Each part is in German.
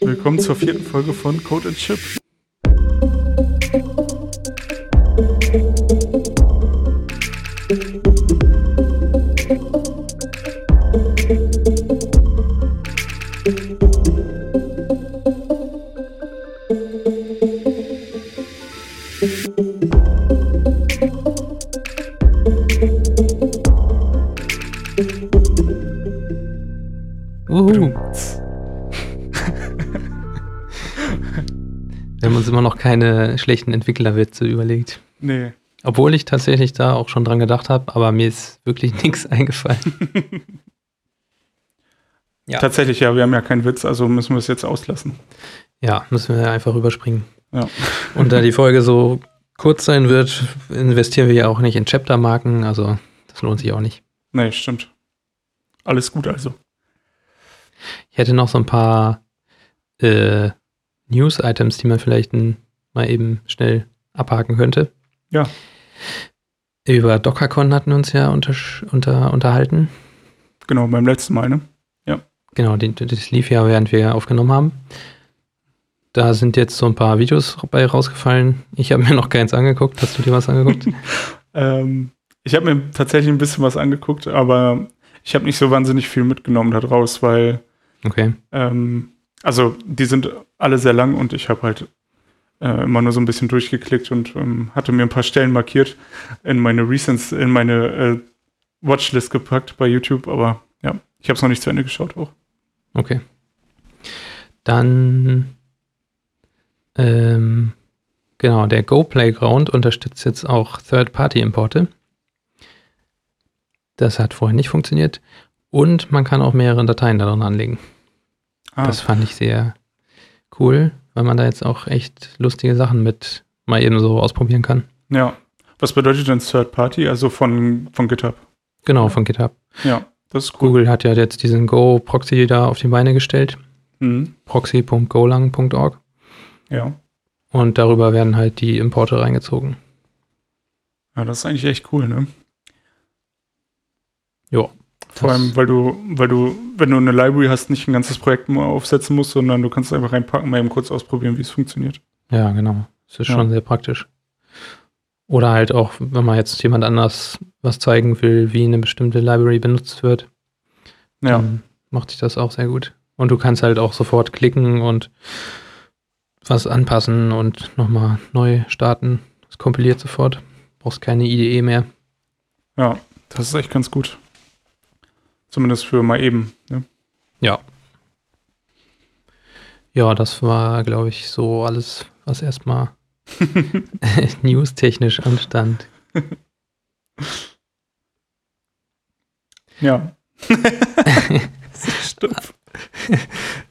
Willkommen zur vierten Folge von Code and Chip. Keine schlechten Entwicklerwitze überlegt. Nee. Obwohl ich tatsächlich da auch schon dran gedacht habe, aber mir ist wirklich nichts eingefallen. Ja. Tatsächlich, ja, wir haben ja keinen Witz, also müssen wir es jetzt auslassen. Ja, müssen wir einfach überspringen. Ja. Und da die Folge so kurz sein wird, investieren wir ja auch nicht in Chapter-Marken, also das lohnt sich auch nicht. Nee, stimmt. Alles gut also. Ich hätte noch so ein paar äh, News-Items, die man vielleicht n- mal eben schnell abhaken könnte. Ja. Über DockerCon hatten wir uns ja unter, unter, unterhalten. Genau, beim letzten Mal, ne? Genau, die, das lief ja, während wir aufgenommen haben. Da sind jetzt so ein paar Videos bei rausgefallen. Ich habe mir noch keins angeguckt. Hast du dir was angeguckt? Ähm, ich habe mir tatsächlich ein bisschen was angeguckt, aber ich habe nicht so wahnsinnig viel mitgenommen daraus, weil, Okay. ähm, also die sind alle sehr lang und ich habe halt äh, immer nur so ein bisschen durchgeklickt und ähm, hatte mir ein paar Stellen markiert in meine Recents, in meine äh, Watchlist gepackt bei YouTube, aber ja, ich habe es noch nicht zu Ende geschaut auch. Okay. Dann, ähm, genau, der Go Playground unterstützt jetzt auch Third-Party-Importe. Das hat vorher nicht funktioniert. Und man kann auch mehrere Dateien darin anlegen. Ah, Das fand ich sehr cool, weil man da jetzt auch echt lustige Sachen mit mal eben so ausprobieren kann. ja. Was bedeutet denn Third Party? Also von, von GitHub. Genau, von GitHub. Ja, das ist cool. Google hat ja jetzt diesen Go-Proxy da auf die Beine gestellt. Mhm. proxy.golang.org. Ja. Und darüber werden halt die Importe reingezogen. ja, das ist eigentlich echt cool, ne? Ja. Vor allem, weil du, weil du, wenn du eine Library hast, nicht ein ganzes Projekt mal aufsetzen musst, sondern du kannst es einfach reinpacken, mal eben kurz ausprobieren, wie es funktioniert. Ja, genau. Das ist Ja. schon sehr praktisch. Oder halt auch, wenn man jetzt jemand anders was zeigen will, wie eine bestimmte Library benutzt wird, Ja, macht sich das auch sehr gut. Und du kannst halt auch sofort klicken und was anpassen und nochmal neu starten. Das kompiliert sofort. Brauchst keine IDE mehr. ja, das ist echt ganz gut. Zumindest für mal eben. Ne? Ja. Ja, das war, glaube ich, so alles, was erstmal newstechnisch anstand. Ja.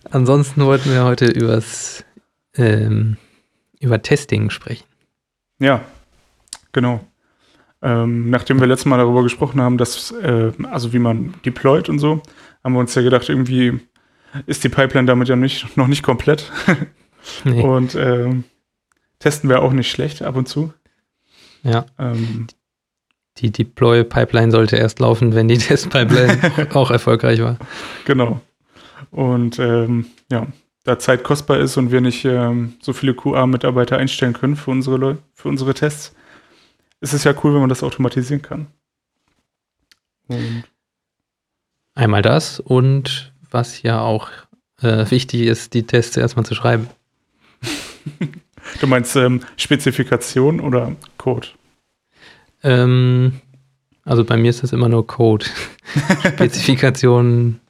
Ansonsten wollten wir heute übers, ähm, über Testing sprechen. Ja, genau. Ähm, nachdem wir letztes Mal darüber gesprochen haben, dass, äh, also wie man deployt und so, haben wir uns ja gedacht, irgendwie ist die Pipeline damit ja nicht, noch nicht komplett. Nee. Und ähm, testen wir auch nicht schlecht ab und zu. Ja, Ähm, die Deploy-Pipeline sollte erst laufen, wenn die Test-Pipeline auch erfolgreich war. Genau. Und ähm, ja, da Zeit kostbar ist und wir nicht ähm, so viele QA-Mitarbeiter einstellen können für unsere, Leu für unsere Tests, ist es ja cool, wenn man das automatisieren kann. Und Einmal das und was ja auch äh, wichtig ist, die Tests erstmal zu schreiben. du meinst ähm, Spezifikation oder Code? Ähm, also bei mir ist das immer nur Code. Spezifikationen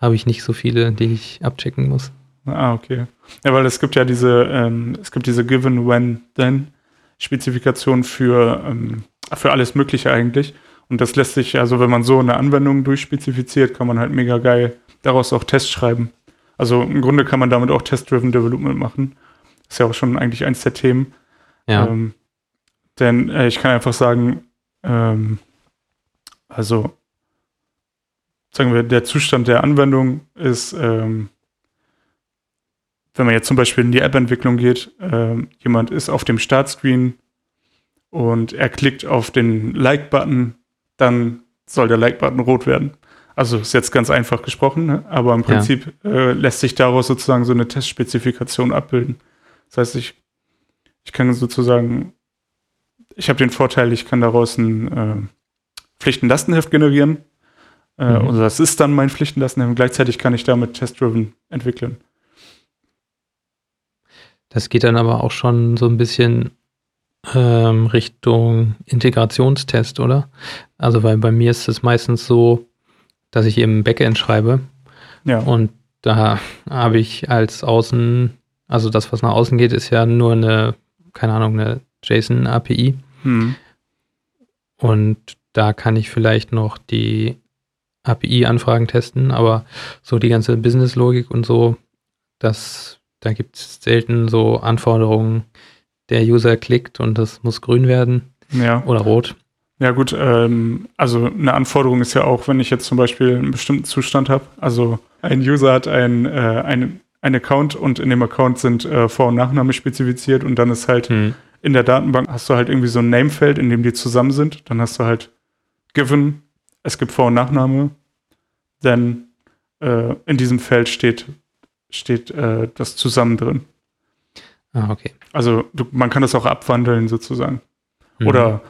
habe ich nicht so viele, die ich abchecken muss. Ah, okay. Ja, weil es gibt ja diese, ähm, es gibt diese Given, When, Then Spezifikation für, ähm, für alles Mögliche eigentlich. Und das lässt sich, also wenn man so eine Anwendung durchspezifiziert, kann man halt mega geil daraus auch Tests schreiben. Also im Grunde kann man damit auch Test-Driven Development machen. Ist ja auch schon eigentlich eins der Themen. Ja, Ähm, denn äh, ich kann einfach sagen, ähm, also sagen wir, der Zustand der Anwendung ist, ähm, wenn man jetzt zum Beispiel in die App-Entwicklung geht, ähm, jemand ist auf dem Startscreen und er klickt auf den Like-Button, dann soll der Like-Button rot werden. Also ist jetzt ganz einfach gesprochen, ne? aber im Prinzip ja. äh, lässt sich daraus sozusagen so eine Testspezifikation abbilden. Das heißt, ich, ich kann sozusagen, ich habe den Vorteil, ich kann daraus ein äh, Pflichtenlastenheft generieren. Äh, mhm. Und das ist dann mein Pflichtenlastenheft. Gleichzeitig kann ich damit Test-Driven entwickeln. Das geht dann aber auch schon so ein bisschen ähm, Richtung Integrationstest, oder? Also, weil bei mir ist es meistens so, dass ich eben Backend schreibe. Ja. Und da habe ich als Außen, also das, was nach außen geht, ist ja nur eine, keine Ahnung, eine JSON-API. Hm. Und da kann ich vielleicht noch die API-Anfragen testen, aber so die ganze Business-Logik und so, das, da gibt es selten so Anforderungen, der User klickt und das muss grün werden ja. oder rot. Ja gut, ähm, also eine Anforderung ist ja auch, wenn ich jetzt zum Beispiel einen bestimmten Zustand habe. Also ein User hat ein, äh, ein, ein Account und in dem Account sind äh, Vor- und Nachname spezifiziert und dann ist halt hm. in der Datenbank hast du halt irgendwie so ein Namefeld, in dem die zusammen sind. Dann hast du halt given, es gibt Vor- und Nachname, denn äh, in diesem Feld steht, steht äh, das zusammen drin. Ah, okay. Also du, man kann das auch abwandeln sozusagen. Mhm. Oder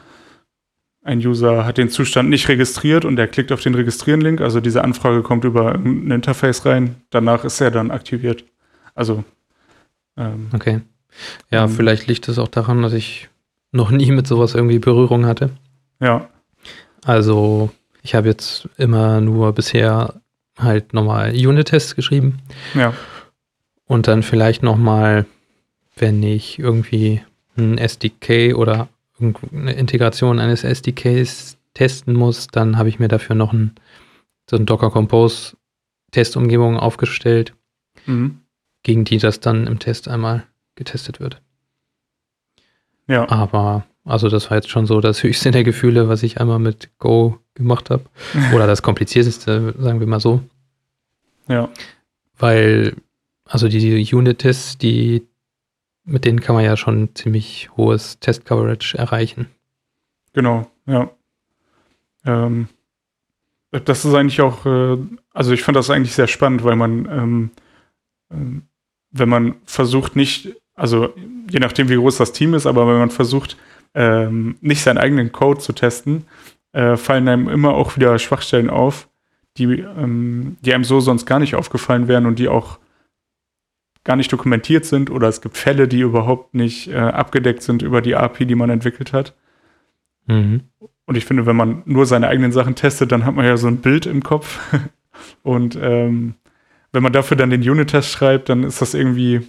ein User hat den Zustand nicht registriert und er klickt auf den Registrieren-Link, also diese Anfrage kommt über ein Interface rein, danach ist er dann aktiviert. Also ähm, Okay. Ja, ähm, vielleicht liegt es auch daran, dass ich noch nie mit sowas irgendwie Berührung hatte. Ja. Also ich habe jetzt immer nur bisher halt nochmal Unit-Tests geschrieben. Ja. Und dann vielleicht nochmal, wenn ich irgendwie ein SDK oder eine Integration eines SDKs testen muss, dann habe ich mir dafür noch ein, so ein Docker Compose Testumgebung aufgestellt, mhm. gegen die das dann im Test einmal getestet wird. Ja. Aber, also das war jetzt schon so das höchste der Gefühle, was ich einmal mit Go gemacht habe. Oder das komplizierteste, sagen wir mal so. Ja. Weil, also die Unit-Tests, die mit denen kann man ja schon ziemlich hohes Test-Coverage erreichen. Genau, ja. Ähm, das ist eigentlich auch, äh, also ich fand das eigentlich sehr spannend, weil man, ähm, äh, wenn man versucht nicht, also je nachdem wie groß das Team ist, aber wenn man versucht, ähm, nicht seinen eigenen Code zu testen, äh, fallen einem immer auch wieder Schwachstellen auf, die, ähm, die einem so sonst gar nicht aufgefallen wären und die auch gar nicht dokumentiert sind oder es gibt Fälle, die überhaupt nicht äh, abgedeckt sind über die API, die man entwickelt hat. Mhm. Und ich finde, wenn man nur seine eigenen Sachen testet, dann hat man ja so ein Bild im Kopf. Und ähm, wenn man dafür dann den Unit-Test schreibt, dann ist das irgendwie,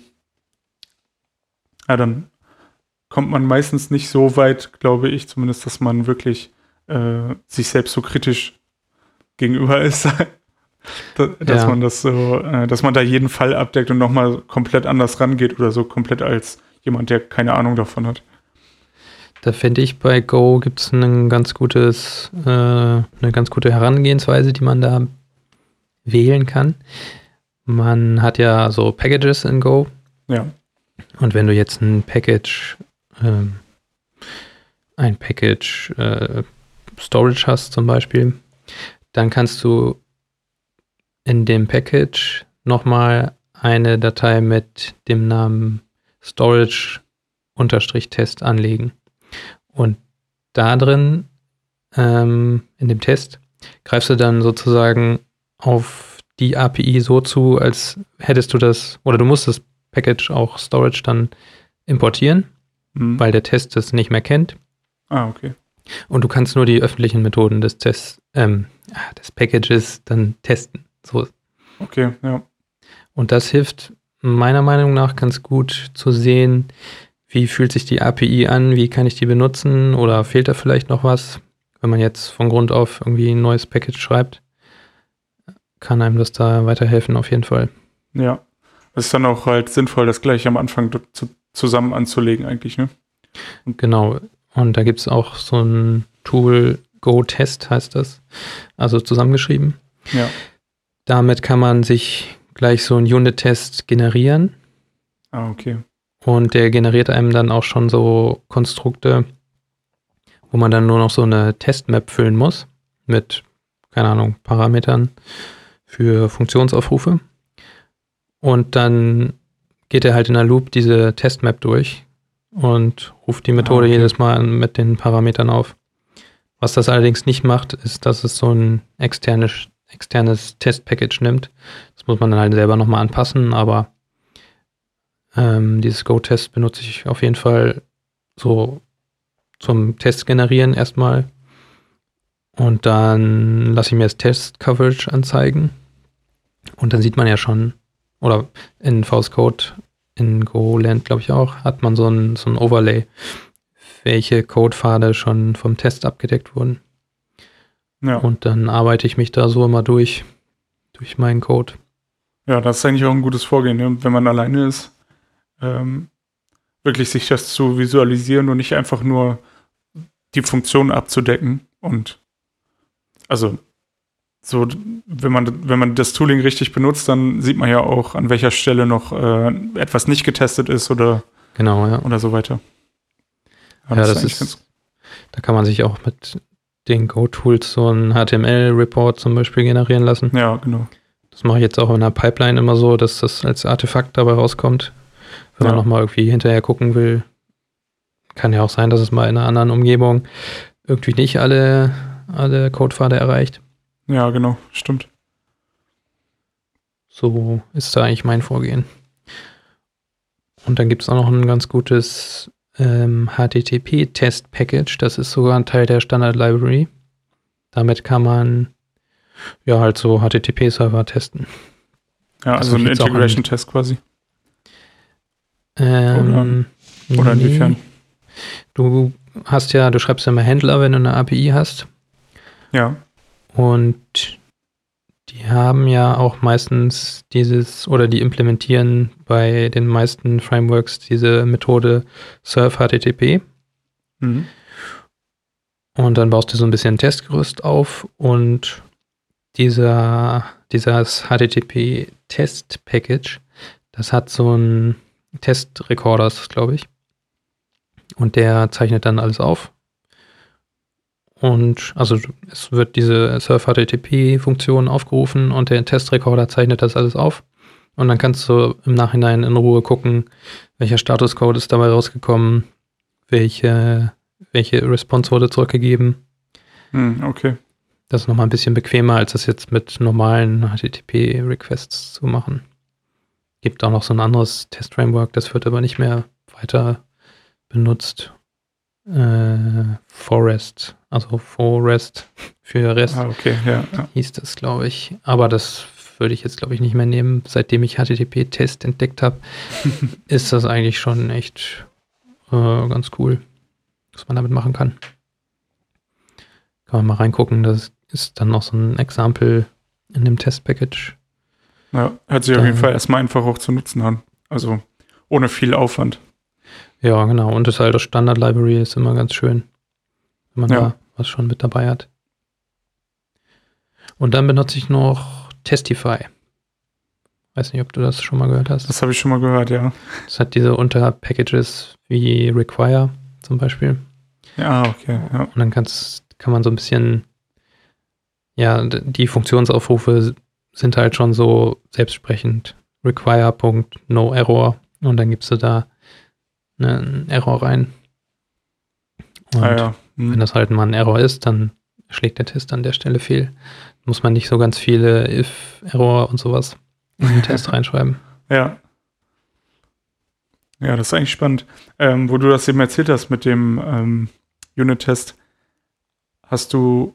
ja, dann kommt man meistens nicht so weit, glaube ich, zumindest, dass man wirklich äh, sich selbst so kritisch gegenüber ist, dass ja. man das so, äh, dass man da jeden Fall abdeckt und nochmal komplett anders rangeht oder so komplett als jemand, der keine Ahnung davon hat. Da finde ich, bei Go gibt es ein ganz gutes, äh, eine ganz gute Herangehensweise, die man da wählen kann. Man hat ja so Packages in Go. Ja. Und wenn du jetzt ein Package, äh, ein Package äh, Storage hast zum Beispiel, dann kannst du in dem Package nochmal eine Datei mit dem Namen Storage-Test anlegen. Und da drin, ähm, in dem Test, greifst du dann sozusagen auf die API so zu, als hättest du das, oder du musst das Package auch Storage dann importieren, mhm. weil der Test das nicht mehr kennt. Ah, okay. Und du kannst nur die öffentlichen Methoden des Tests, ähm, des Packages dann testen. So. Okay, ja. Und das hilft meiner Meinung nach ganz gut zu sehen, wie fühlt sich die API an, wie kann ich die benutzen oder fehlt da vielleicht noch was, wenn man jetzt von Grund auf irgendwie ein neues Package schreibt, kann einem das da weiterhelfen auf jeden Fall. Ja, es ist dann auch halt sinnvoll, das gleich am Anfang zu, zusammen anzulegen eigentlich, ne? Und genau, und da gibt es auch so ein Tool, Go-Test heißt das, also zusammengeschrieben. Ja. Damit kann man sich gleich so einen Unit-Test generieren. Ah, okay. Und der generiert einem dann auch schon so Konstrukte, wo man dann nur noch so eine Testmap füllen muss mit, keine Ahnung, Parametern für Funktionsaufrufe. Und dann geht er halt in der Loop diese Testmap durch und ruft die Methode ah, okay. jedes Mal mit den Parametern auf. Was das allerdings nicht macht, ist, dass es so ein externes, externes Testpackage nimmt. Das muss man dann halt selber nochmal anpassen, aber ähm, dieses Go-Test benutze ich auf jeden Fall so zum Test generieren erstmal. Und dann lasse ich mir das Test-Coverage anzeigen. Und dann sieht man ja schon, oder in VS Code, in GoLand glaube ich auch, hat man so ein, so ein Overlay, welche Codepfade schon vom Test abgedeckt wurden. Ja. Und dann arbeite ich mich da so immer durch, durch meinen Code. Ja, das ist eigentlich auch ein gutes Vorgehen, ne? wenn man alleine ist ähm, wirklich sich das zu visualisieren und nicht einfach nur die Funktion abzudecken. Und also so, wenn man, wenn man das Tooling richtig benutzt, dann sieht man ja auch, an welcher Stelle noch äh, etwas nicht getestet ist oder, genau, ja. oder so weiter. Ja, ja das, ist, ist da kann man sich auch mit den Go-Tools so einen HTML-Report zum Beispiel generieren lassen. Ja, genau. Das mache ich jetzt auch in der Pipeline immer so, dass das als Artefakt dabei rauskommt. Wenn ja. man nochmal irgendwie hinterher gucken will, kann ja auch sein, dass es mal in einer anderen Umgebung irgendwie nicht alle, alle Codepfade erreicht. Ja, genau, stimmt. So ist da eigentlich mein Vorgehen. Und dann gibt es auch noch ein ganz gutes ähm, HTTP-Test-Package. Das ist sogar ein Teil der Standard-Library. Damit kann man ja halt so HTTP-Server testen. Ja, also ein Integration-Test quasi. Ähm, oder, oder nee. inwiefern? Du hast ja, du schreibst ja immer Händler, wenn du eine API hast. Ja. Und die haben ja auch meistens dieses, oder die implementieren bei den meisten Frameworks diese Methode Serve HTTP. Mhm. Und dann baust du so ein bisschen ein Testgerüst auf und dieser, dieses HTTP-Test-Package, das hat so ein Testrekorders, glaube ich. Und der zeichnet dann alles auf. Und also es wird diese Surf-HTTP-Funktion aufgerufen und der Testrekorder zeichnet das alles auf. Und dann kannst du im Nachhinein in Ruhe gucken, welcher Statuscode ist dabei rausgekommen, welche, welche Response wurde zurückgegeben. Hm, okay. Das ist nochmal ein bisschen bequemer, als das jetzt mit normalen HTTP-Requests zu machen. Gibt auch noch so ein anderes Test-Framework, das wird aber nicht mehr weiter benutzt. Äh, Forest, also Forest für Rest. Ah, okay, ja, ja. Hieß das, glaube ich. Aber das würde ich jetzt, glaube ich, nicht mehr nehmen. Seitdem ich HTTP-Test entdeckt habe, ist das eigentlich schon echt äh, ganz cool, was man damit machen kann. Kann man mal reingucken. Das ist dann noch so ein Example in dem Test-Package. Ja, hört sich auf jeden Fall erstmal einfach auch zu nutzen an. Also ohne viel Aufwand. Ja, genau. Und das alte Standard-Library ist immer ganz schön, wenn man ja. da was schon mit dabei hat. Und dann benutze ich noch Testify. Weiß nicht, ob du das schon mal gehört hast. Das habe ich schon mal gehört, ja. Das hat diese Unterpackages wie Require zum Beispiel. Ja, okay. Ja. Und dann kannst, kann man so ein bisschen, ja, die Funktionsaufrufe sind halt schon so selbstsprechend. Require.noError und dann gibst du da einen Error rein. Und ah, ja. Hm. wenn das halt mal ein Error ist, dann schlägt der Test an der Stelle fehl. Muss man nicht so ganz viele if-Error und sowas in den Test reinschreiben. Ja. Ja, das ist eigentlich spannend. Ähm, wo du das eben erzählt hast mit dem ähm, Unit-Test, hast du,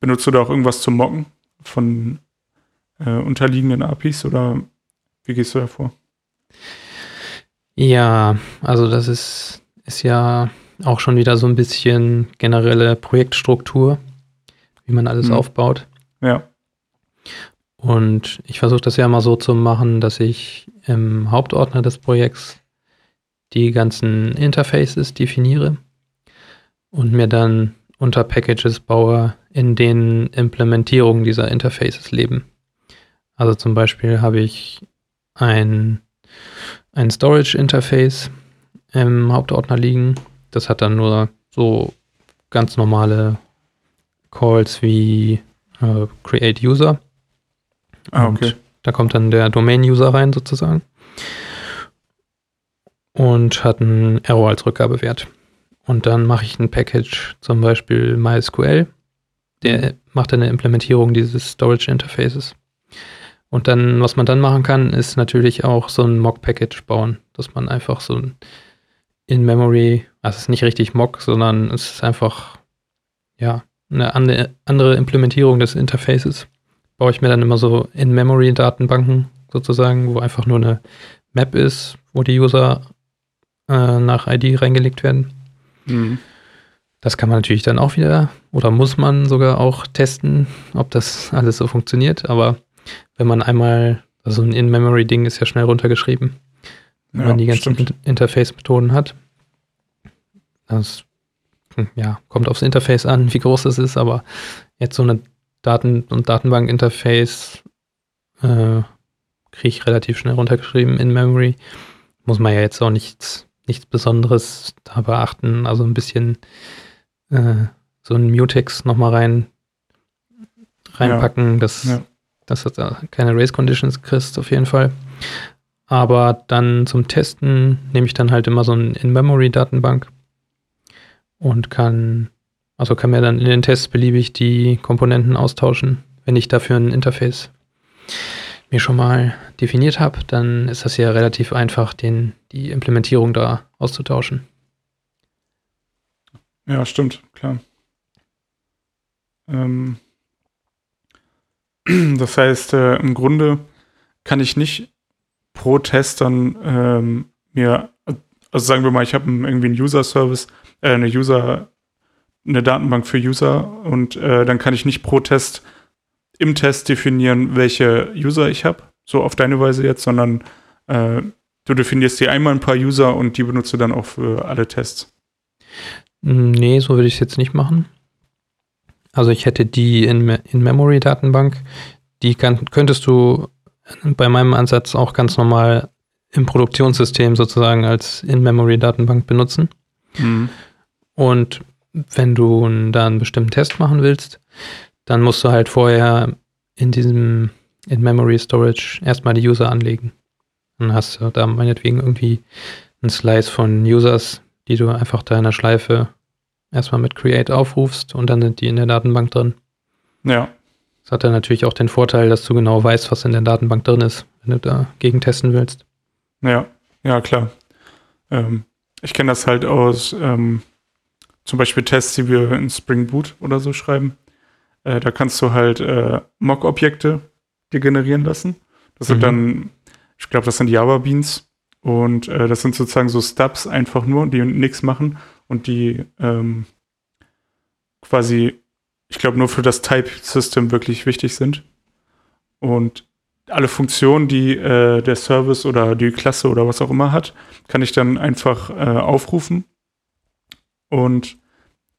benutzt du da auch irgendwas zum Mocken von äh, unterliegenden APIs oder wie gehst du da vor? Ja, also das ist, ist ja auch schon wieder so ein bisschen generelle Projektstruktur, wie man alles mhm. aufbaut. Ja. Und ich versuche das ja mal so zu machen, dass ich im Hauptordner des Projekts die ganzen Interfaces definiere und mir dann unter Packages baue, in denen Implementierungen dieser Interfaces leben. Also zum Beispiel habe ich ein, ein Storage-Interface im Hauptordner liegen. Das hat dann nur so ganz normale Calls wie äh, Create User. Ah, okay. Und da kommt dann der Domain-User rein sozusagen und hat einen Error als Rückgabewert. Und dann mache ich ein Package, zum Beispiel MySQL, der macht eine Implementierung dieses Storage Interfaces. Und dann, was man dann machen kann, ist natürlich auch so ein Mock-Package bauen, dass man einfach so ein In-Memory, also es ist nicht richtig Mock, sondern es ist einfach, ja, eine andere Implementierung des Interfaces. Baue ich mir dann immer so In-Memory-Datenbanken sozusagen, wo einfach nur eine Map ist, wo die User äh, nach ID reingelegt werden. Mhm. Das kann man natürlich dann auch wieder oder muss man sogar auch testen, ob das alles so funktioniert. Aber wenn man einmal, also ein In-Memory-Ding ist ja schnell runtergeschrieben, wenn ja, man die ganzen stimmt. Interface-Methoden hat. Das hm, ja, kommt aufs Interface an, wie groß es ist, aber jetzt so eine Daten- und Datenbank-Interface äh, kriege ich relativ schnell runtergeschrieben in Memory. Muss man ja jetzt auch nichts, nichts Besonderes da beachten. Also ein bisschen äh, so ein Mutex nochmal rein, reinpacken, ja. dass, ja. dass du da keine Race Conditions kriegst, auf jeden Fall. Aber dann zum Testen nehme ich dann halt immer so eine In-Memory-Datenbank und kann, also kann mir dann in den Tests beliebig die Komponenten austauschen, wenn ich dafür ein Interface mir schon mal definiert habe, dann ist das ja relativ einfach, den, die Implementierung da auszutauschen. Ja, stimmt, klar. Ähm, das heißt, äh, im Grunde kann ich nicht pro Test dann ähm, mir, also sagen wir mal, ich habe irgendwie einen User-Service, äh, eine User, eine Datenbank für User und äh, dann kann ich nicht pro Test im Test definieren, welche User ich habe, so auf deine Weise jetzt, sondern äh, du definierst dir einmal ein paar User und die benutzt du dann auch für alle Tests. Nee, so würde ich es jetzt nicht machen. Also ich hätte die In-Memory-Datenbank, in die kann, könntest du bei meinem Ansatz auch ganz normal im Produktionssystem sozusagen als In-Memory-Datenbank benutzen. Mhm. Und wenn du da einen bestimmten Test machen willst, dann musst du halt vorher in diesem In-Memory-Storage erstmal die User anlegen. Dann hast du da meinetwegen irgendwie einen Slice von Users, die du einfach da in der Schleife erstmal mit Create aufrufst und dann sind die in der Datenbank drin. Ja. Das hat dann natürlich auch den Vorteil, dass du genau weißt, was in der Datenbank drin ist, wenn du dagegen testen willst. Ja, ja, klar. Ähm, ich kenne das halt aus ähm, zum Beispiel Tests, die wir in Spring Boot oder so schreiben. Äh, da kannst du halt äh, Mock-Objekte dir generieren lassen. Das mhm. sind dann, ich glaube, das sind Java Beans und äh, das sind sozusagen so Stubs einfach nur, die nichts machen und die ähm, quasi, ich glaube, nur für das Type-System wirklich wichtig sind. Und alle Funktionen, die äh, der Service oder die Klasse oder was auch immer hat, kann ich dann einfach äh, aufrufen. Und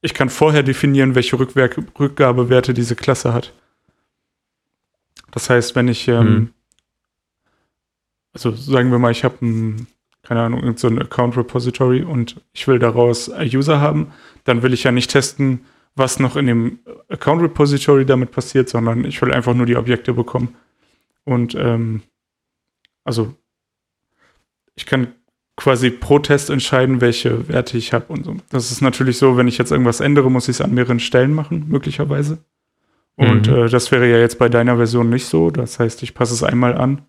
ich kann vorher definieren, welche Rückwerk Rückgabewerte diese Klasse hat. Das heißt, wenn ich ähm, mhm also sagen wir mal, ich habe ein, keine Ahnung, so ein Account Repository und ich will daraus User haben, dann will ich ja nicht testen, was noch in dem Account Repository damit passiert, sondern ich will einfach nur die Objekte bekommen. Und ähm, also ich kann quasi pro Test entscheiden, welche Werte ich habe und so. Das ist natürlich so, wenn ich jetzt irgendwas ändere, muss ich es an mehreren Stellen machen, möglicherweise. Und mhm. äh, das wäre ja jetzt bei deiner Version nicht so. Das heißt, ich passe es einmal an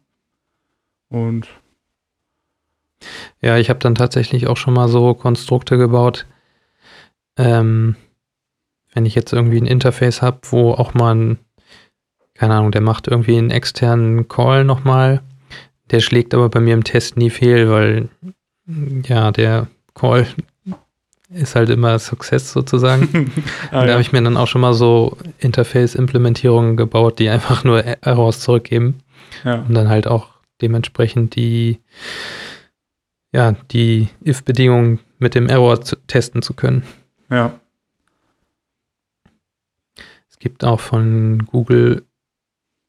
und ja, ich habe dann tatsächlich auch schon mal so Konstrukte gebaut. Ähm, wenn ich jetzt irgendwie ein Interface habe, wo auch mal ein, keine Ahnung, der macht irgendwie einen externen Call nochmal. Der schlägt aber bei mir im Test nie fehl, weil ja, der Call ist halt immer Success sozusagen. ah, da ja. habe ich mir dann auch schon mal so Interface-Implementierungen gebaut, die einfach nur Errors zurückgeben. Ja. Und dann halt auch dementsprechend die, ja, die if-Bedingungen mit dem Error zu, testen zu können. Ja. Es gibt auch von Google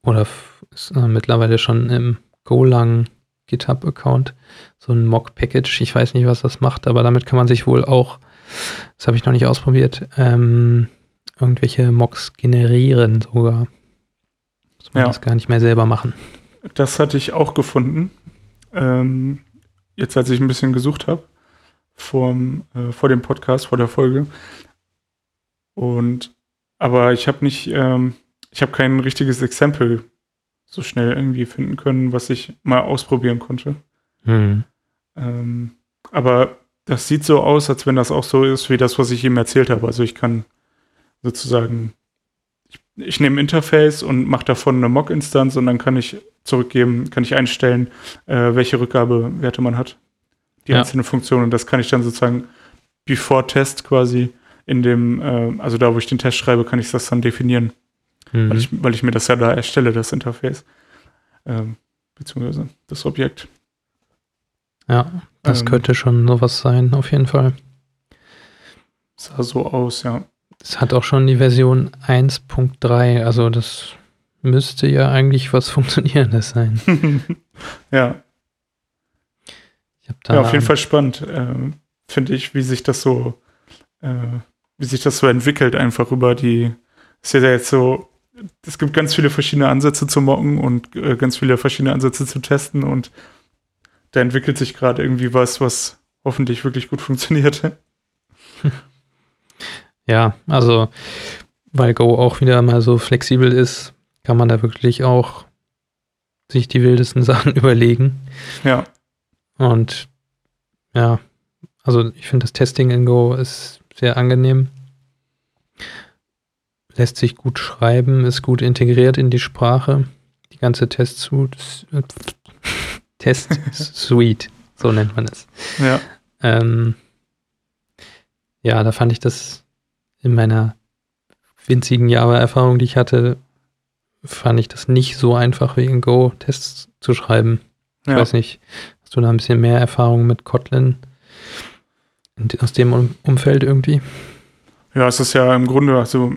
oder ist, äh, mittlerweile schon im Golang GitHub-Account so ein Mock-Package. Ich weiß nicht, was das macht, aber damit kann man sich wohl auch, das habe ich noch nicht ausprobiert, ähm, irgendwelche Mocks generieren sogar. Muss man Ja. das gar nicht mehr selber machen. Das hatte ich auch gefunden. Ähm, jetzt, als ich ein bisschen gesucht habe, vorm, äh, vor dem Podcast, vor der Folge. Und aber ich habe nicht, ähm, ich habe kein richtiges Exempel so schnell irgendwie finden können, was ich mal ausprobieren konnte. Hm. Ähm, aber das sieht so aus, als wenn das auch so ist wie das, was ich ihm erzählt habe. Also ich kann sozusagen, ich, ich nehme Interface und mache davon eine Mock-Instanz und dann kann ich zurückgeben, kann ich einstellen, äh, welche Rückgabewerte man hat. Die Ja. einzelnen Funktionen. Und das kann ich dann sozusagen before Test quasi in dem, äh, also da, wo ich den Test schreibe, kann ich das dann definieren Hm. weil, ich, weil ich mir das ja da erstelle, das Interface. Ähm, beziehungsweise das Objekt. ja, das ähm, könnte schon sowas sein, auf jeden Fall. Sah so aus, ja. Es hat auch schon die Version 1.3, also das müsste ja eigentlich was Funktionierendes sein. ja, ja, auf jeden Fall spannend, ähm, finde ich, wie sich das so, äh, wie sich das so entwickelt, einfach über die, ist ja jetzt so, es gibt ganz viele verschiedene Ansätze zu mocken und äh, ganz viele verschiedene Ansätze zu testen und da entwickelt sich gerade irgendwie was, was hoffentlich wirklich gut funktioniert. Ja, also weil Go auch wieder mal so flexibel ist, kann man da wirklich auch sich die wildesten Sachen überlegen. Ja, Und ja, also ich finde das Testing in Go ist sehr angenehm. Lässt sich gut schreiben, ist gut integriert in die Sprache. Die ganze Test-Suite, Test-Suite, so nennt man es. ja, Ähm, ja, da fand ich das in meiner winzigen Java-Erfahrung, die ich hatte, fand ich das nicht so einfach wie in Go Tests zu schreiben. Ich ja. weiß nicht, hast du da ein bisschen mehr Erfahrung mit Kotlin in- aus dem um Umfeld irgendwie? Ja, es ist ja im Grunde, also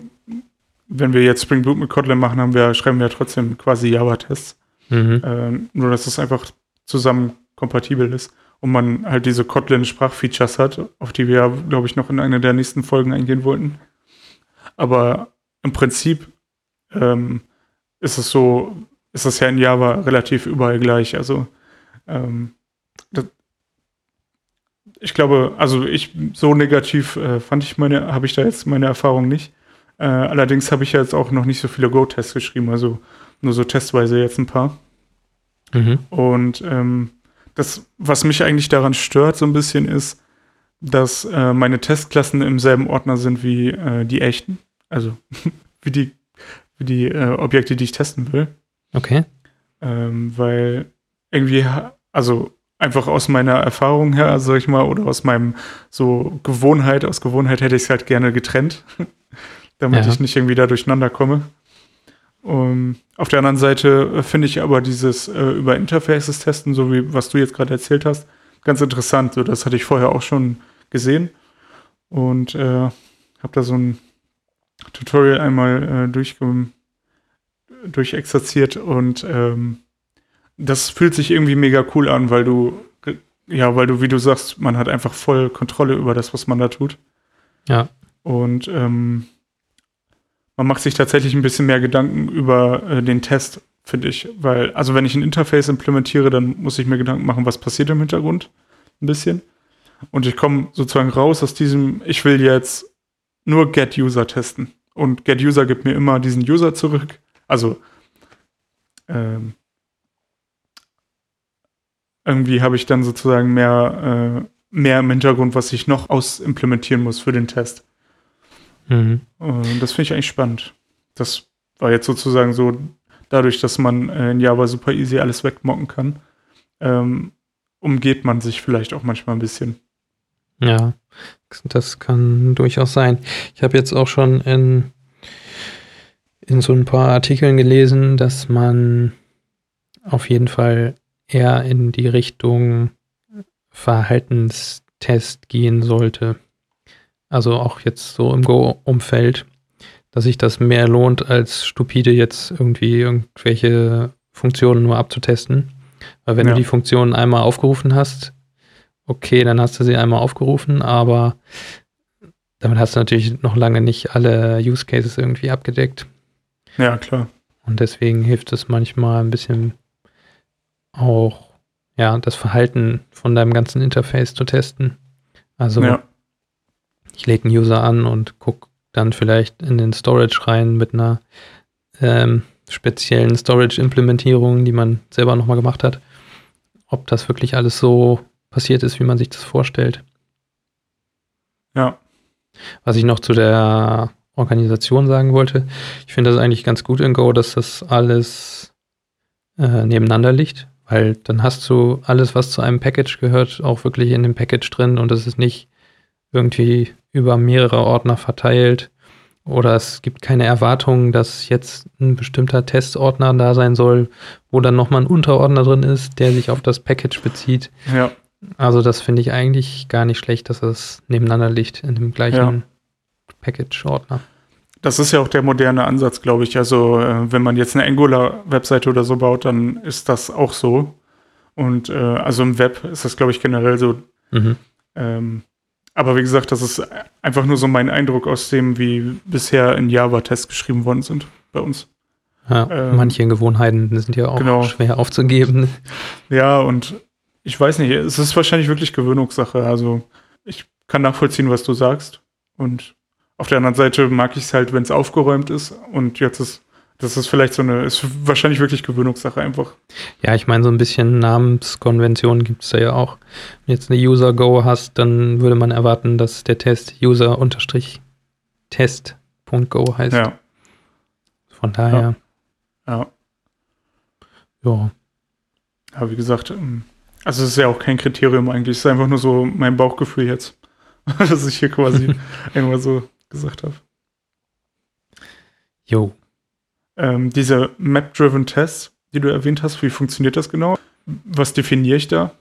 wenn wir jetzt Spring Boot mit Kotlin machen, haben wir, schreiben wir trotzdem quasi Java-Tests. Mhm. Ähm, nur, dass es einfach zusammen kompatibel ist und man halt diese Kotlin-Sprachfeatures hat, auf die wir, glaube ich, noch in einer der nächsten Folgen eingehen wollten. Aber im Prinzip ähm, ist es so, ist es ja in Java relativ überall gleich. Also ähm, das, ich glaube, also ich so negativ äh, fand ich meine, habe ich da jetzt meine Erfahrung nicht. Äh, allerdings habe ich ja jetzt auch noch nicht so viele Go-Tests geschrieben, also nur so testweise jetzt ein paar. Mhm. Und ähm, das, was mich eigentlich daran stört, so ein bisschen ist, dass äh, meine Testklassen im selben Ordner sind wie äh, die echten. Also wie die, wie die äh, Objekte, die ich testen will. Okay. Ähm, weil irgendwie, also einfach aus meiner Erfahrung her, sag ich mal, oder aus meinem so Gewohnheit, aus Gewohnheit hätte ich es halt gerne getrennt, damit Ja. ich nicht irgendwie da durcheinander komme. Um, auf der anderen Seite äh, finde ich aber dieses äh, über Interfaces testen, so wie was du jetzt gerade erzählt hast, ganz interessant. So, das hatte ich vorher auch schon gesehen und äh, habe da so ein Tutorial einmal äh, durchge durchexerziert und ähm, das fühlt sich irgendwie mega cool an, weil du, ja, weil du, wie du sagst, man hat einfach voll Kontrolle über das, was man da tut. Ja. Und ähm, man macht sich tatsächlich ein bisschen mehr Gedanken über äh, den Test, finde ich. Weil, also wenn ich ein Interface implementiere, dann muss ich mir Gedanken machen, was passiert im Hintergrund. Ein bisschen. Und ich komme sozusagen raus aus diesem, ich will jetzt nur Get-User testen. Und Get-User gibt mir immer diesen User zurück. Also ähm, irgendwie habe ich dann sozusagen mehr, äh, mehr im Hintergrund, was ich noch ausimplementieren muss für den Test. Mhm. Und das finde ich eigentlich spannend. Das war jetzt sozusagen so, dadurch, dass man äh, in Java super easy alles wegmocken kann, ähm, umgeht man sich vielleicht auch manchmal ein bisschen. Ja, das kann durchaus sein. Ich habe jetzt auch schon in, in so ein paar Artikeln gelesen, dass man auf jeden Fall eher in die Richtung Verhaltenstest gehen sollte. Also auch jetzt so im Go-Umfeld, dass sich das mehr lohnt, als stupide jetzt irgendwie irgendwelche Funktionen nur abzutesten. Weil wenn Ja. du die Funktionen einmal aufgerufen hast, okay, dann hast du sie einmal aufgerufen, aber damit hast du natürlich noch lange nicht alle Use Cases irgendwie abgedeckt. Ja, klar. Und deswegen hilft es manchmal ein bisschen auch, ja, das Verhalten von deinem ganzen Interface zu testen. Also ja. Ich lege einen User an und gucke dann vielleicht in den Storage rein mit einer ähm, speziellen Storage-Implementierung, die man selber nochmal gemacht hat, ob das wirklich alles so passiert ist, wie man sich das vorstellt. Ja. Was ich noch zu der Organisation sagen wollte, ich finde das eigentlich ganz gut in Go, dass das alles äh, nebeneinander liegt, weil dann hast du alles, was zu einem Package gehört, auch wirklich in dem Package drin und es ist nicht irgendwie über mehrere Ordner verteilt oder es gibt keine Erwartung, dass jetzt ein bestimmter Testordner da sein soll, wo dann nochmal ein Unterordner drin ist, der sich auf das Package bezieht. Ja. Also das finde ich eigentlich gar nicht schlecht, dass es nebeneinander liegt in dem gleichen ja. Package-Ordner. Das ist ja auch der moderne Ansatz, glaube ich. Also äh, wenn man jetzt eine Angular-Webseite oder so baut, dann ist das auch so. Und äh, also im Web ist das, glaube ich, generell so. Mhm. Ähm, aber wie gesagt, das ist einfach nur so mein Eindruck aus dem, wie bisher in Java Tests geschrieben worden sind bei uns. Ja, ähm, manche Gewohnheiten sind ja auch genau. schwer aufzugeben. Ja, und ich weiß nicht, es ist wahrscheinlich wirklich Gewöhnungssache. Also ich kann nachvollziehen, was du sagst. Und auf der anderen Seite mag ich es halt, wenn es aufgeräumt ist. Und jetzt ist, das ist vielleicht so eine, ist wahrscheinlich wirklich Gewöhnungssache einfach. Ja, ich meine, so ein bisschen Namenskonvention gibt es da ja auch. Wenn jetzt eine User-Go hast, dann würde man erwarten, dass der Test User-Test.go heißt. Ja. Von daher. Ja. Ja. Ja, ja wie gesagt, ähm, also es ist ja auch kein Kriterium eigentlich, es ist einfach nur so mein Bauchgefühl jetzt, dass ich hier quasi irgendwas so gesagt habe. Jo. Ähm, diese Map-Driven Tests, die du erwähnt hast, wie funktioniert das genau? Was definiere ich da?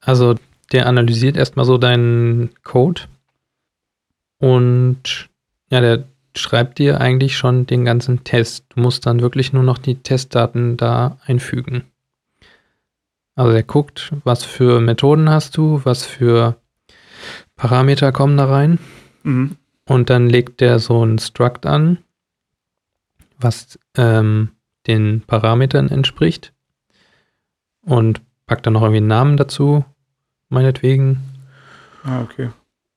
Also der analysiert erstmal so deinen Code und ja, der schreibt dir eigentlich schon den ganzen Test. Du musst dann wirklich nur noch die Testdaten da einfügen. Also er guckt, was für Methoden hast du, was für Parameter kommen da rein. Mhm. Und dann legt der so ein Struct an, was ähm, den Parametern entspricht. Und packt dann noch irgendwie einen Namen dazu, meinetwegen. Ah, okay.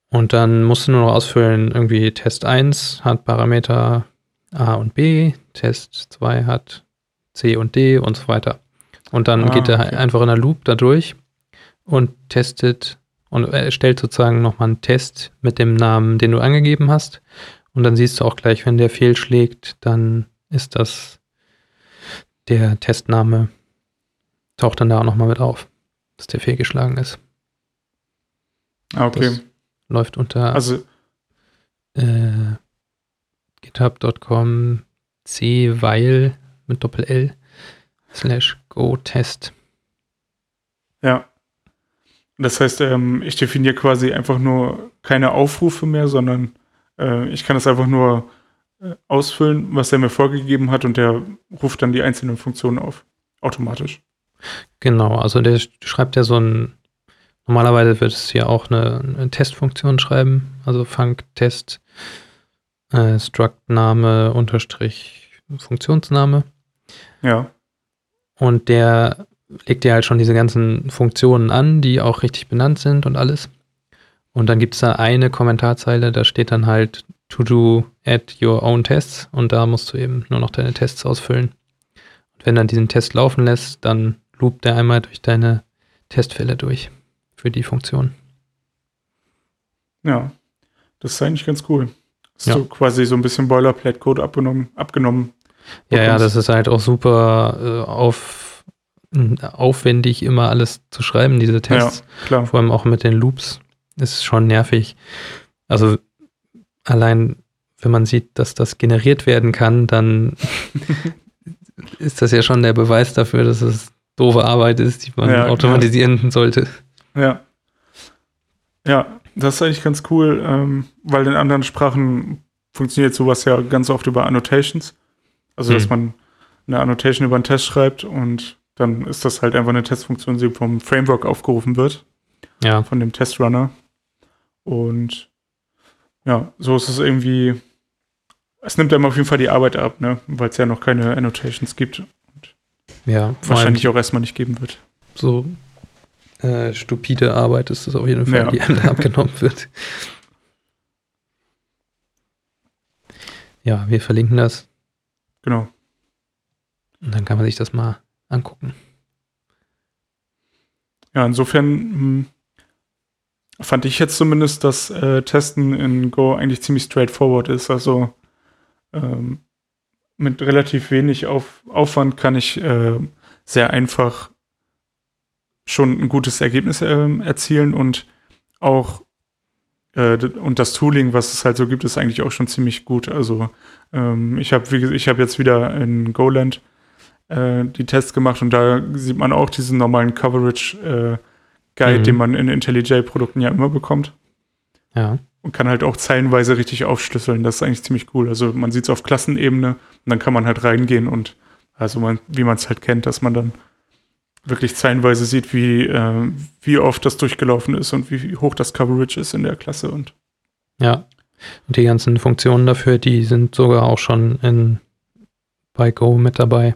Und dann musst du nur noch ausfüllen, irgendwie Test 1 hat Parameter A und B, Test 2 hat C und D und so weiter. Und dann ah, geht er okay. einfach in der Loop da durch und testet und erstellt sozusagen nochmal einen Test mit dem Namen, den du angegeben hast. Und dann siehst du auch gleich, wenn der fehlschlägt, dann ist das der Testname, taucht dann da auch nochmal mit auf, dass der fehlgeschlagen ist. Ah, okay. Das läuft unter also, äh, github.com c weil mit Doppel L slash go test. Ja. Das heißt, ähm, ich definiere quasi einfach nur keine Aufrufe mehr, sondern äh, ich kann es einfach nur äh, ausfüllen, was er mir vorgegeben hat und der ruft dann die einzelnen Funktionen auf. Automatisch. Genau, also der schreibt ja so ein, normalerweise wird es ja auch eine, eine Testfunktion schreiben, also Func Test äh, Struct Name unterstrich Funktionsname. Ja. Und der legt dir halt schon diese ganzen Funktionen an, die auch richtig benannt sind und alles. Und dann gibt es da eine Kommentarzeile, da steht dann halt to do add your own tests und da musst du eben nur noch deine Tests ausfüllen. Und wenn dann diesen Test laufen lässt, dann loopt der einmal durch deine Testfälle durch für die Funktion. Ja, das ist eigentlich ganz cool. Hast ja. du quasi so ein bisschen Boilerplate-Code abgenommen, abgenommen ja, ja, das ist halt auch super äh, auf, aufwendig, immer alles zu schreiben, diese Tests. Ja, klar. Vor allem auch mit den Loops. Ist schon nervig. Also allein, wenn man sieht, dass das generiert werden kann, dann ist das ja schon der Beweis dafür, dass es doofe Arbeit ist, die man ja, automatisieren ja. sollte. Ja. Ja, das ist eigentlich ganz cool, ähm, weil in anderen Sprachen funktioniert sowas ja ganz oft über Annotations. Also, dass hm. man eine Annotation über einen Test schreibt und dann ist das halt einfach eine Testfunktion, die vom Framework aufgerufen wird. Ja. Von dem Testrunner. Und ja, so ist es irgendwie. Es nimmt einem auf jeden Fall die Arbeit ab, ne? Weil es ja noch keine Annotations gibt. Ja, wahrscheinlich auch erstmal nicht geben wird. So äh, stupide Arbeit ist es auf jeden Fall, ja. die einem abgenommen wird. Ja, wir verlinken das. Genau. Und dann kann man sich das mal angucken. Ja, insofern hm, fand ich jetzt zumindest, dass äh, Testen in Go eigentlich ziemlich straightforward ist. Also ähm, mit relativ wenig Auf Aufwand kann ich äh, sehr einfach schon ein gutes Ergebnis äh, erzielen und auch äh, und das Tooling, was es halt so gibt, ist eigentlich auch schon ziemlich gut. Also ähm, ich habe ich habe jetzt wieder in Goland äh, die Tests gemacht und da sieht man auch diesen normalen Coverage äh, Guide, mhm. den man in IntelliJ-Produkten ja immer bekommt. Ja. Und kann halt auch zeilenweise richtig aufschlüsseln. Das ist eigentlich ziemlich cool. Also man sieht es auf Klassenebene und dann kann man halt reingehen und also man, wie man es halt kennt, dass man dann wirklich zeilenweise sieht, wie, äh, wie oft das durchgelaufen ist und wie hoch das Coverage ist in der Klasse und ja. Und die ganzen Funktionen dafür, die sind sogar auch schon in bei Go mit dabei.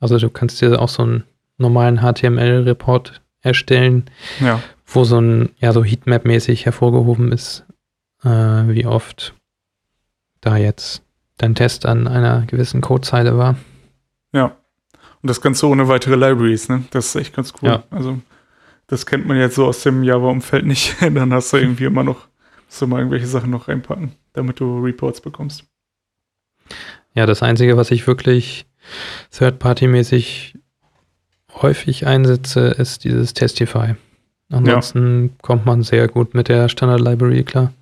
Also du kannst dir auch so einen normalen HTML-Report erstellen, ja. wo so ein, ja, so Heatmap-mäßig hervorgehoben ist, äh, wie oft da jetzt dein Test an einer gewissen Codezeile war. Ja. Und das Ganze ohne weitere Libraries, ne? Das ist echt ganz cool. Ja. Also, das kennt man jetzt so aus dem Java-Umfeld nicht. Dann hast du irgendwie immer noch, musst du mal irgendwelche Sachen noch reinpacken, damit du Reports bekommst. Ja, das Einzige, was ich wirklich Third-Party-mäßig häufig einsetze, ist dieses Testify. Ansonsten ja. kommt man sehr gut mit der Standard-Library klar.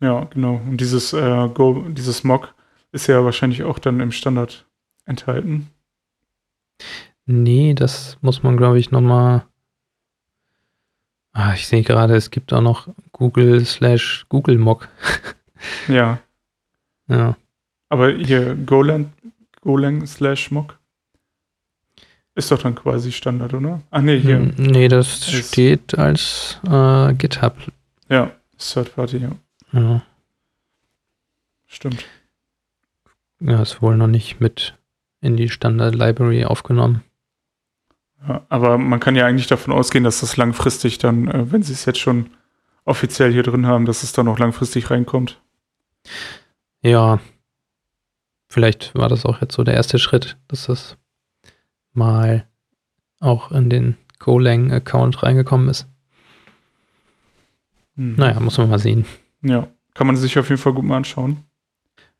Ja, genau. Und dieses äh, Go, dieses Mock ist ja wahrscheinlich auch dann im Standard enthalten. Nee, das muss man, glaube ich, nochmal. Ah, ich sehe gerade, es gibt auch noch Google slash Google Mock. ja. Ja. Aber hier Golang, Golang slash Mock ist doch dann quasi Standard, oder? Ah, nee, hier. Hm, nee, das steht als äh, GitHub. Ja, Third Party, ja. Ja. Stimmt. Ja, ist wohl noch nicht mit in die Standard Library aufgenommen. Ja, aber man kann ja eigentlich davon ausgehen, dass das langfristig dann, äh, wenn sie es jetzt schon offiziell hier drin haben, dass es dann auch langfristig reinkommt. Ja, vielleicht war das auch jetzt so der erste Schritt, dass das mal auch in den Golang-Account reingekommen ist. Hm. Naja, muss man mal sehen. Ja, kann man sich auf jeden Fall gut mal anschauen.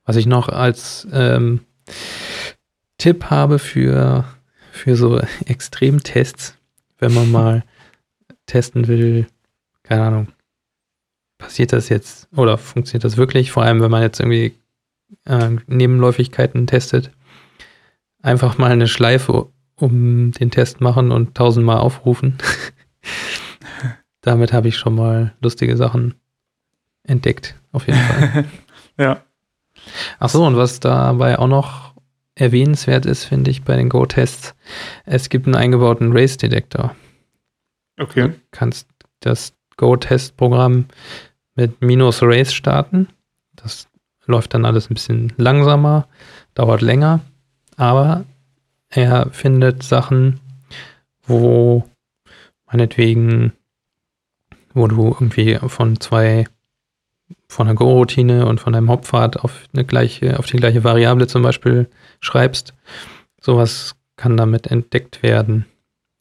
Was ich noch als ähm, Tipp habe für, für so Extremtests, wenn man mal testen will, keine Ahnung, passiert das jetzt oder funktioniert das wirklich? Vor allem, wenn man jetzt irgendwie äh, Nebenläufigkeiten testet. Einfach mal eine Schleife um den Test machen und tausendmal aufrufen. Damit habe ich schon mal lustige Sachen entdeckt, auf jeden Fall. ja. Ach so, und was dabei auch noch erwähnenswert ist, finde ich, bei den Go-Tests, es gibt einen eingebauten Race-Detektor. Okay. Du kannst das Go-Test-Programm mit minus Race starten. Das läuft dann alles ein bisschen langsamer, dauert länger, aber er findet Sachen, wo meinetwegen, wo du irgendwie von zwei, von einer Go-Routine und von einem Hauptpfad auf eine gleiche, auf die gleiche Variable zum Beispiel schreibst. Sowas kann damit entdeckt werden.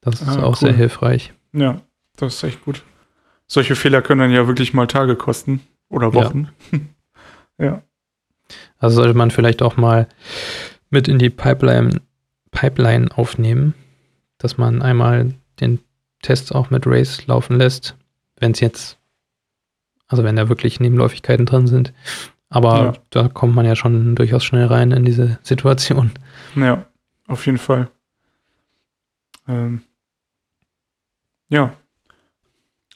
Das ist ah, auch cool. sehr hilfreich. Ja, das ist echt gut. Solche Fehler können dann ja wirklich mal Tage kosten oder Wochen. Ja. ja. Also sollte man vielleicht auch mal mit in die Pipeline, Pipeline aufnehmen, dass man einmal den Test auch mit Race laufen lässt, wenn es jetzt, also wenn da wirklich Nebenläufigkeiten drin sind. Aber ja. da kommt man ja schon durchaus schnell rein in diese Situation. Ja, auf jeden Fall. Ähm, ja,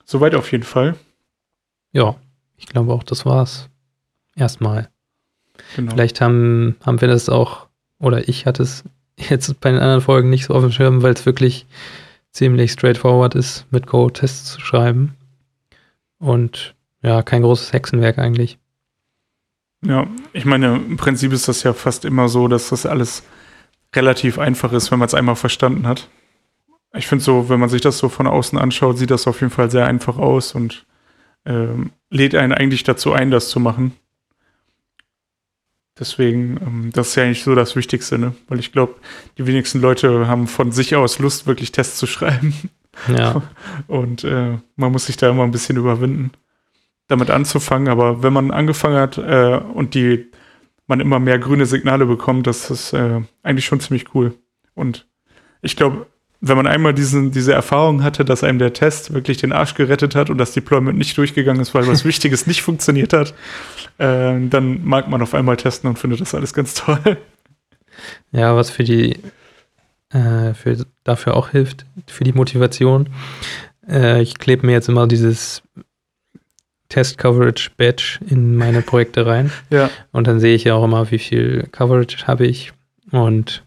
soweit auf jeden Fall. Ja, ich glaube auch, das war's. Erstmal. Genau. Vielleicht haben, haben wir das auch, oder ich hatte es jetzt bei den anderen Folgen nicht so auf dem Schirm, weil es wirklich ziemlich straightforward ist, mit Go-Tests zu schreiben. Und Ja, kein großes Hexenwerk eigentlich. Ja, ich meine, im Prinzip ist das ja fast immer so, dass das alles relativ einfach ist, wenn man es einmal verstanden hat. Ich finde so, wenn man sich das so von außen anschaut, sieht das auf jeden Fall sehr einfach aus und ähm, lädt einen eigentlich dazu ein, das zu machen. Deswegen, ähm, das ist ja eigentlich so das Wichtigste, ne? Weil ich glaube, die wenigsten Leute haben von sich aus Lust, wirklich Tests zu schreiben. Ja. Und äh, man muss sich da immer ein bisschen überwinden, damit anzufangen. Aber wenn man angefangen hat äh, und die man immer mehr grüne Signale bekommt, das ist äh, eigentlich schon ziemlich cool. Und ich glaube, wenn man einmal diesen, diese Erfahrung hatte, dass einem der Test wirklich den Arsch gerettet hat und das Deployment nicht durchgegangen ist, weil was Wichtiges nicht funktioniert hat, äh, dann mag man auf einmal testen und findet das alles ganz toll. Ja, was für die äh, für, dafür auch hilft, für die Motivation. Äh, ich klebe mir jetzt immer dieses Test Coverage Badge in meine Projekte rein. Ja. Und dann sehe ich ja auch immer, wie viel Coverage habe ich. Und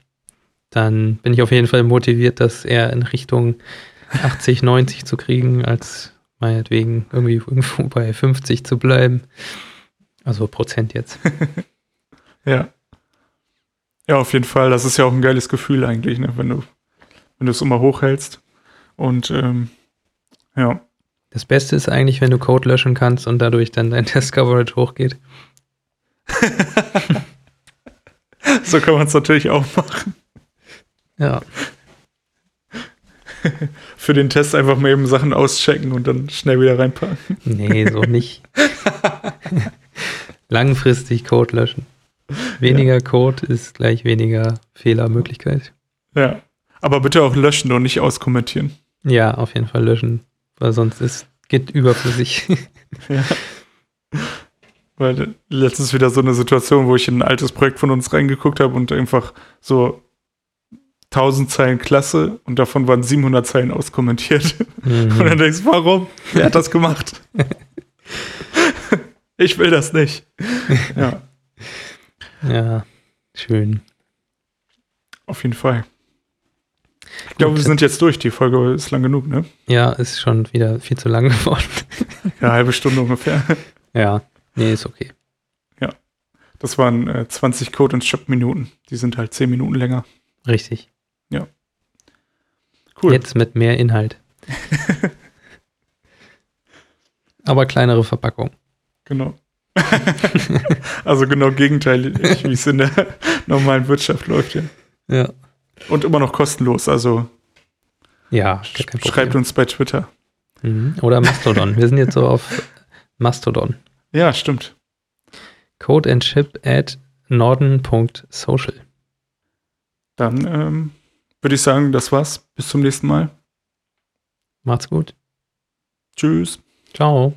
dann bin ich auf jeden Fall motiviert, das eher in Richtung 80, 90 zu kriegen, als meinetwegen irgendwie irgendwo bei 50 zu bleiben. Also Prozent jetzt. ja. Ja, auf jeden Fall. Das ist ja auch ein geiles Gefühl eigentlich, ne? wenn du wenn du es immer hochhältst. Und ähm, ja. Das Beste ist eigentlich, wenn du Code löschen kannst und dadurch dann dein Test Coverage hochgeht. so kann man es natürlich auch machen. Ja. Für den Test einfach mal eben Sachen auschecken und dann schnell wieder reinpacken. Nee, so nicht. Langfristig Code löschen. Weniger ja. Code ist gleich weniger Fehlermöglichkeit. Ja. Aber bitte auch löschen und nicht auskommentieren. Ja, auf jeden Fall löschen. Weil sonst ist geht überflüssig. ja. Weil letztens wieder so eine Situation, wo ich in ein altes Projekt von uns reingeguckt habe und einfach so 1000 Zeilen Klasse und davon waren 700 Zeilen auskommentiert. Mhm. Und dann denkst du, warum? Wer hat das gemacht? ich will das nicht. Ja. Ja, schön. Auf jeden Fall. Ich glaube, wir sind jetzt durch. Die Folge ist lang genug, ne? Ja, ist schon wieder viel zu lang geworden. ja, halbe Stunde ungefähr. Ja, nee, ist okay. Ja. Das waren äh, 20 Code- und Shop-Minuten. Die sind halt 10 Minuten länger. Richtig. Ja. Cool. Jetzt mit mehr Inhalt. Aber kleinere Verpackung. Genau. also genau gegenteilig, wie es in der normalen Wirtschaft läuft, ja. Ja. Und immer noch kostenlos, also ja, schreibt uns bei Twitter. Mhm. Oder Mastodon. Wir sind jetzt so auf Mastodon. Ja, stimmt. Code and Chip at norden.social. Dann ähm, würde ich sagen, das war's. Bis zum nächsten Mal. Macht's gut. Tschüss. Ciao.